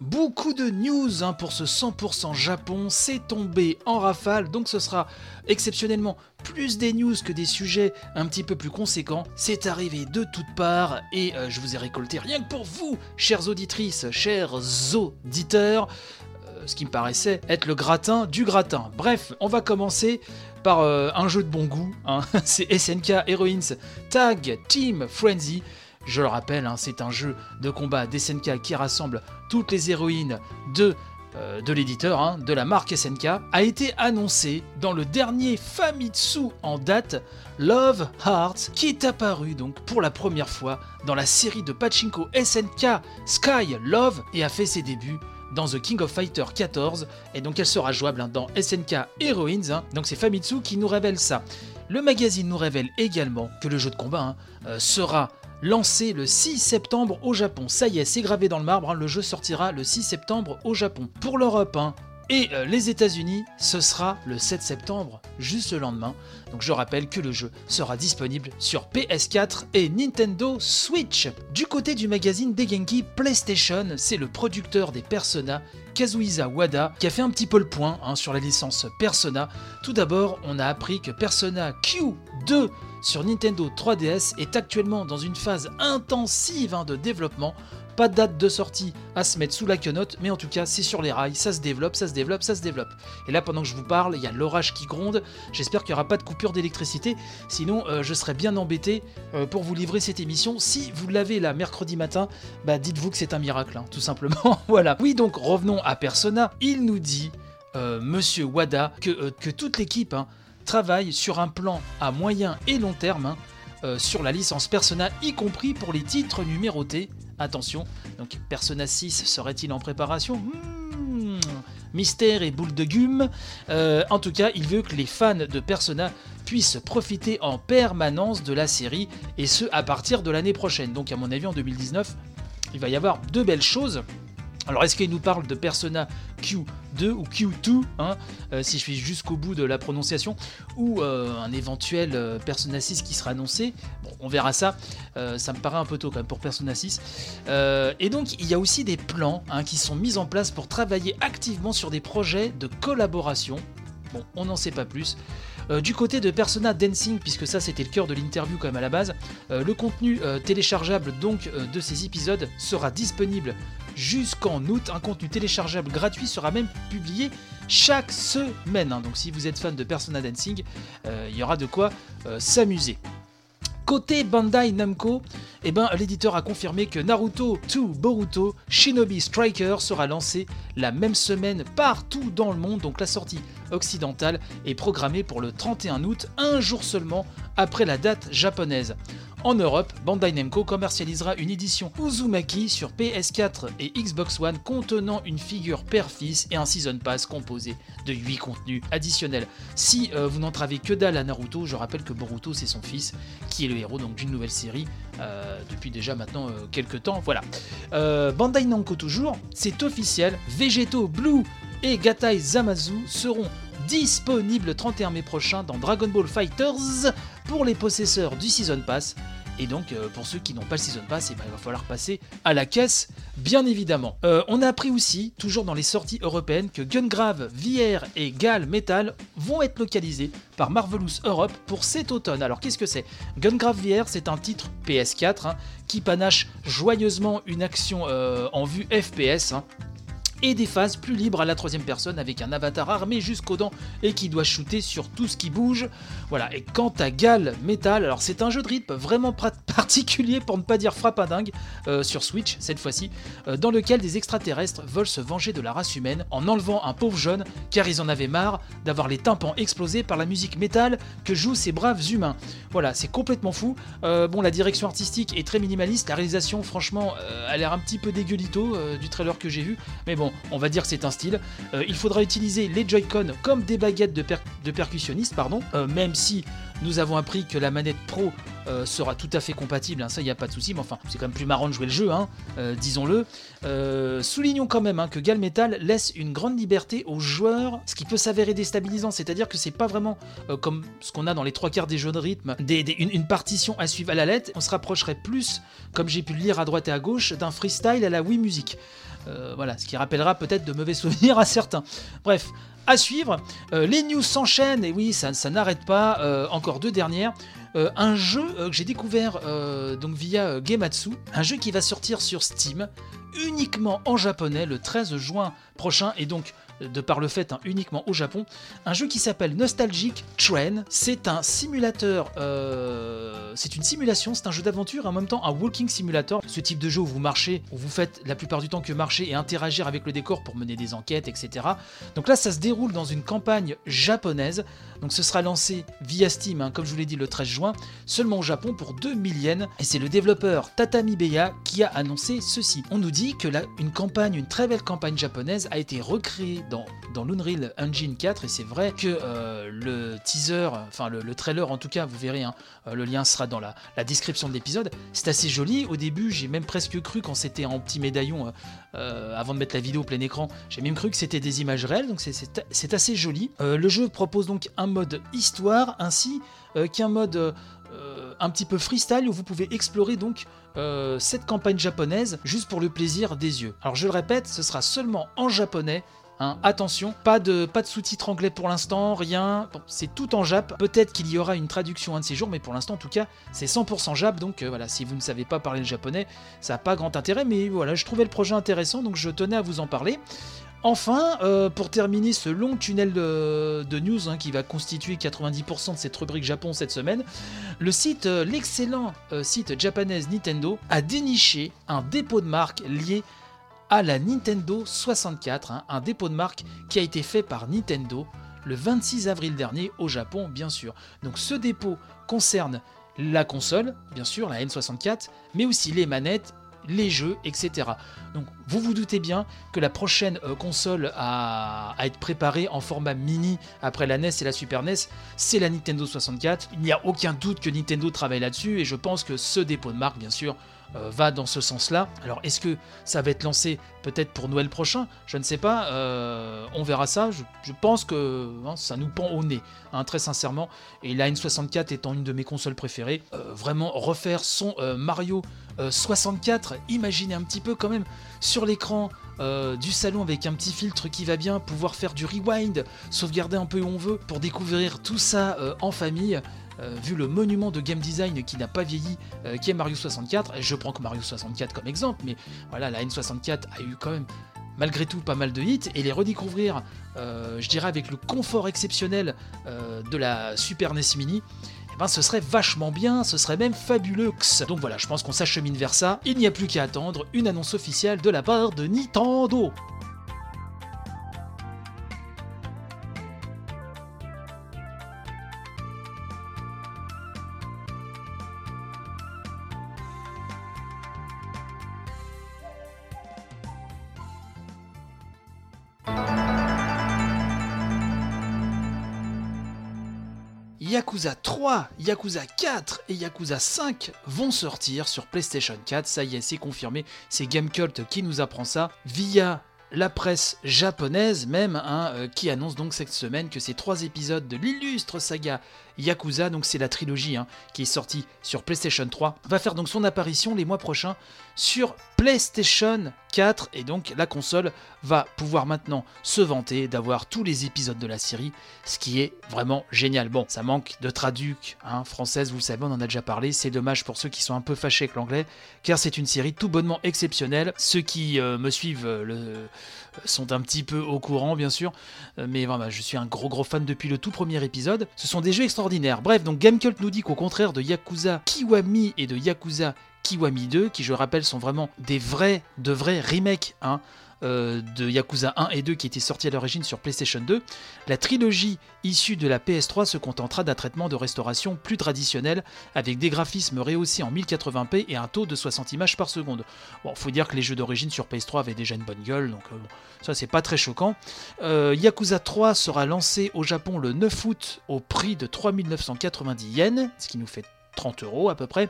Beaucoup de news hein, pour ce 100% Japon, c'est tombé en rafale, donc ce sera exceptionnellement plus des news que des sujets un petit peu plus conséquents. C'est arrivé de toutes parts et euh, je vous ai récolté rien que pour vous, chères auditrices, chers auditeurs, euh, ce qui me paraissait être le gratin du gratin. Bref, on va commencer par euh, un jeu de bon goût, hein. c'est SNK Heroines Tag Team Frenzy. Je le rappelle, hein, c'est un jeu de combat d'SNK qui rassemble toutes les héroïnes de, euh, de l'éditeur, hein, de la marque SNK, a été annoncé dans le dernier Famitsu en date, Love Hearts, qui est apparu donc pour la première fois dans la série de pachinko SNK Sky Love et a fait ses débuts dans The King of Fighter 14 et donc elle sera jouable hein, dans SNK Heroines. donc c'est Famitsu qui nous révèle ça. Le magazine nous révèle également que le jeu de combat euh, sera lancé le 6 septembre au Japon. Ça y est, c'est gravé dans le marbre, hein, le jeu sortira le 6 septembre au Japon. Pour l'Europe, hein, et euh, les États-Unis, ce sera le 7 septembre, juste le lendemain. Donc je rappelle que le jeu sera disponible sur PS4 et Nintendo Switch. Du côté du magazine Degenki PlayStation, c'est le producteur des Persona, Kazuhisa Wada, qui a fait un petit peu le point hein, sur la licence Persona. Tout d'abord, on a appris que Persona Q2 sur Nintendo 3DS est actuellement dans une phase intensive hein, de développement pas de date de sortie à se mettre sous la quenotte, mais en tout cas, c'est sur les rails, ça se développe, ça se développe, ça se développe. Et là, pendant que je vous parle, il y a l'orage qui gronde. J'espère qu'il n'y aura pas de coupure d'électricité, sinon euh, je serais bien embêté euh, pour vous livrer cette émission. Si vous l'avez là mercredi matin, bah dites-vous que c'est un miracle, hein, tout simplement. voilà. Oui, donc revenons à Persona. Il nous dit, euh, Monsieur Wada, que, toute l'équipe hein, travaille sur un plan à moyen et long terme. Hein, sur la licence Persona, y compris pour les titres numérotés Attention, donc Persona 6 serait-il en préparation? Hmm, Mystère et boule de gume. Euh, en tout cas, il veut que les fans de Persona puissent profiter en permanence de la série, et ce à partir de l'année prochaine. Donc à mon avis en 2019, il va y avoir deux belles choses. Alors est-ce qu'il nous parle de Persona Q2 ou Q2, hein, euh, si je suis jusqu'au bout de la prononciation, ou euh, un éventuel euh, Persona 6 qui sera annoncé? Bon, on verra ça, ça me paraît un peu tôt quand même pour Persona 6. et donc il y a aussi des plans hein, qui sont mis en place pour travailler activement sur des projets de collaboration. Bon, on n'en sait pas plus. du côté de Persona Dancing, puisque ça c'était le cœur de l'interview quand même à la base, le contenu téléchargeable donc de ces épisodes sera disponible jusqu'en août. Un contenu téléchargeable gratuit sera même publié chaque semaine. Hein. Donc si vous êtes fan de Persona Dancing, euh, il y aura de quoi euh, s'amuser. Côté Bandai Namco, eh ben, l'éditeur a confirmé que Naruto 2 Boruto Shinobi Striker sera lancé la même semaine partout dans le monde, donc la sortie occidentale est programmée pour le 31 août, un jour seulement après la date japonaise. En Europe, Bandai Namco commercialisera une édition Uzumaki sur PS4 et Xbox One contenant une figure père-fils et un Season Pass composé de 8 contenus additionnels. Si euh, vous n'entravez que dalle à Naruto, je rappelle que Boruto c'est son fils qui est le héros donc d'une nouvelle série euh, depuis déjà maintenant euh, quelques temps. Voilà. Bandai Namco toujours, c'est officiel, Vegeto Blue et Gatai Zamazu seront disponibles le 31 mai prochain dans Dragon Ball Fighters pour les possesseurs du Season Pass. Et donc, euh, pour ceux qui n'ont pas le Season Pass, eh ben, il va falloir passer à la caisse, bien évidemment. Euh, on a appris aussi, toujours dans les sorties européennes, que Gungrave, VR et Gal Metal vont être localisés par Marvelous Europe pour cet automne. Alors, qu'est-ce que c'est? Gungrave VR, c'est un titre PS4 hein, qui panache joyeusement une action euh, en vue FPS. Hein et des phases plus libres à la troisième personne avec un avatar armé jusqu'aux dents et qui doit shooter sur tout ce qui bouge. Voilà, et quant à Gal Metal, alors c'est un jeu de rythme vraiment particulier pour ne pas dire frappadingue euh, sur Switch cette fois-ci, euh, dans lequel des extraterrestres veulent se venger de la race humaine en enlevant un pauvre jeune car ils en avaient marre d'avoir les tympans explosés par la musique métal que jouent ces braves humains. Voilà, c'est complètement fou. Euh, bon, la direction artistique est très minimaliste, la réalisation franchement a l'air un petit peu dégueulito du trailer que j'ai vu, mais bon, on va dire que c'est un style. Il faudra utiliser les Joy-Con comme des baguettes de, percussionniste, pardon, même si nous avons appris que la manette Pro euh, sera tout à fait compatible, hein, ça il n'y a pas de souci, mais enfin c'est quand même plus marrant de jouer le jeu, hein, euh, disons-le. Euh, soulignons quand même hein, que Galmetal laisse une grande liberté aux joueurs, ce qui peut s'avérer déstabilisant, c'est-à-dire que c'est pas vraiment comme ce qu'on a dans les trois quarts des jeux de rythme, une, partition à suivre à la lettre, on se rapprocherait plus, comme j'ai pu le lire à droite et à gauche, d'un freestyle à la Wii Music. voilà, ce qui rappellera peut-être de mauvais souvenirs à certains. Bref, à suivre. les news s'enchaînent, et oui, ça, n'arrête pas. encore deux dernières. Euh, un jeu euh, que j'ai découvert euh, donc via Gematsu, un jeu qui va sortir sur Steam uniquement en japonais le 13 juin prochain et donc de par le fait hein, uniquement au Japon, un jeu qui s'appelle Nostalgic Train. C'est un simulateur, euh, c'est une simulation, c'est un jeu d'aventure, en même temps un walking simulator. Ce type de jeu où vous marchez, où vous faites la plupart du temps que marcher et interagir avec le décor pour mener des enquêtes, etc. Donc là, ça se déroule dans une campagne japonaise. Donc ce sera lancé via Steam, hein, comme je vous l'ai dit, le 13 juin, seulement au Japon pour 2000 yens. Et c'est le développeur Tatami Beya qui a annoncé ceci. On nous dit que là, une campagne, une très belle campagne japonaise a été recréée dans, l'Unreal Engine 4 et c'est vrai que euh, le teaser, enfin le, trailer en tout cas, vous verrez, hein, euh, le lien sera dans la, description de l'épisode, c'est assez joli. Au début, j'ai même presque cru quand c'était en petit médaillon, euh, avant de mettre la vidéo au plein écran, j'ai même cru que c'était des images réelles, donc c'est assez joli. le jeu propose donc un mode histoire ainsi qu'un mode un petit peu freestyle où vous pouvez explorer donc cette campagne japonaise juste pour le plaisir des yeux. Alors je le répète, ce sera seulement en japonais Hein, attention, pas de, sous-titres anglais pour l'instant, rien. c'est tout en Jap. Peut-être qu'il y aura une traduction un de ces jours, mais pour l'instant, en tout cas, c'est 100% Jap. Donc euh, voilà, si vous ne savez pas parler le japonais, ça n'a pas grand intérêt. Mais voilà, je trouvais le projet intéressant, donc je tenais à vous en parler. Enfin, euh, pour terminer ce long tunnel de, news hein, qui va constituer 90% de cette rubrique Japon cette semaine, le site, euh, l'excellent site japonais Nintendo, a déniché un dépôt de marque lié à la Nintendo 64, hein, un dépôt de marque qui a été fait par Nintendo le 26 avril dernier au Japon, bien sûr. Donc ce dépôt concerne la console, bien sûr, la N64, mais aussi les manettes, les jeux, etc. Donc vous vous doutez bien que la prochaine euh, console à, à, être préparée en format mini après la NES et la Super NES, c'est la Nintendo 64. Il n'y a aucun doute que Nintendo travaille là-dessus et je pense que ce dépôt de marque, bien sûr, euh, va dans ce sens-là. Alors est-ce que ça va être lancé peut-être pour Noël prochain? Je ne sais pas. Euh, on verra ça. Je, pense que hein, ça nous pend au nez, hein, très sincèrement. Et la N64 étant une de mes consoles préférées, euh, vraiment refaire son Mario 64, imaginez un petit peu quand même sur l'écran. du salon avec un petit filtre qui va bien, pouvoir faire du rewind, sauvegarder un peu où on veut, pour découvrir tout ça en famille. Euh, vu le monument de game design qui n'a pas vieilli, euh, qui est Mario 64, et je prends que Mario 64 comme exemple, mais voilà, la N64 a eu quand même malgré tout pas mal de hits, et les redécouvrir, euh, je dirais, avec le confort exceptionnel de la Super NES Mini, eh ben, ce serait vachement bien, ce serait même fabuleux. Donc voilà, je pense qu'on s'achemine vers ça. Il n'y a plus qu'à attendre une annonce officielle de la part de Nintendo. Yakuza 3, Yakuza 4 et Yakuza 5 vont sortir sur PlayStation 4. Ça y est, c'est confirmé. C'est Gamecult qui nous apprend ça via la presse japonaise même, hein, euh, qui annonce donc cette semaine que ces trois épisodes de l'illustre saga Yakuza, donc c'est la trilogie hein, qui est sortie sur PlayStation 3, va faire donc son apparition les mois prochains sur PlayStation 4 et donc la console va pouvoir maintenant se vanter d'avoir tous les épisodes de la série, ce qui est vraiment génial. Bon, ça manque de traduc hein, française, vous le savez, on en a déjà parlé, c'est dommage pour ceux qui sont un peu fâchés avec l'anglais, car c'est une série tout bonnement exceptionnelle. Ceux qui euh, me suivent euh, le, sont un petit peu au courant, bien sûr, euh, mais voilà, je suis un gros gros fan depuis le tout premier épisode. Ce sont des jeux extraordinaires. Bref, donc Gamecult nous dit qu'au contraire de Yakuza Kiwami et de Yakuza Kiwami 2, qui je rappelle sont vraiment des vrais, de vrais remakes hein, euh, de Yakuza 1 et 2 qui étaient sortis à l'origine sur PlayStation 2, la trilogie issue de la PS3 se contentera d'un traitement de restauration plus traditionnel avec des graphismes rehaussés en 1080p et un taux de 60 images par seconde. Bon, faut dire que les jeux d'origine sur PS3 avaient déjà une bonne gueule, donc euh, ça c'est pas très choquant. Euh, Yakuza 3 sera lancé au Japon le 9 août au prix de 3990 yens, ce qui nous fait 30 euros à peu près,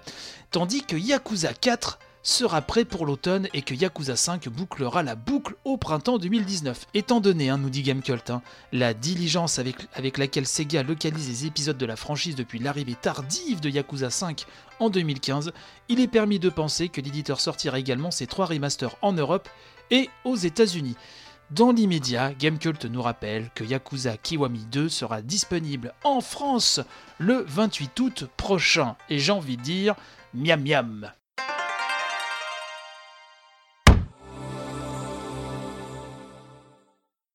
tandis que Yakuza 4 sera prêt pour l'automne et que Yakuza 5 bouclera la boucle au printemps 2019. Étant donné, hein, nous dit Gamecult, hein, la diligence avec, avec laquelle Sega localise les épisodes de la franchise depuis l'arrivée tardive de Yakuza 5 en 2015, il est permis de penser que l'éditeur sortira également ses trois remasters en Europe et aux États-Unis. Dans l'immédiat, Gamecult nous rappelle que Yakuza Kiwami 2 sera disponible en France le 28 août prochain. Et j'ai envie de dire, miam miam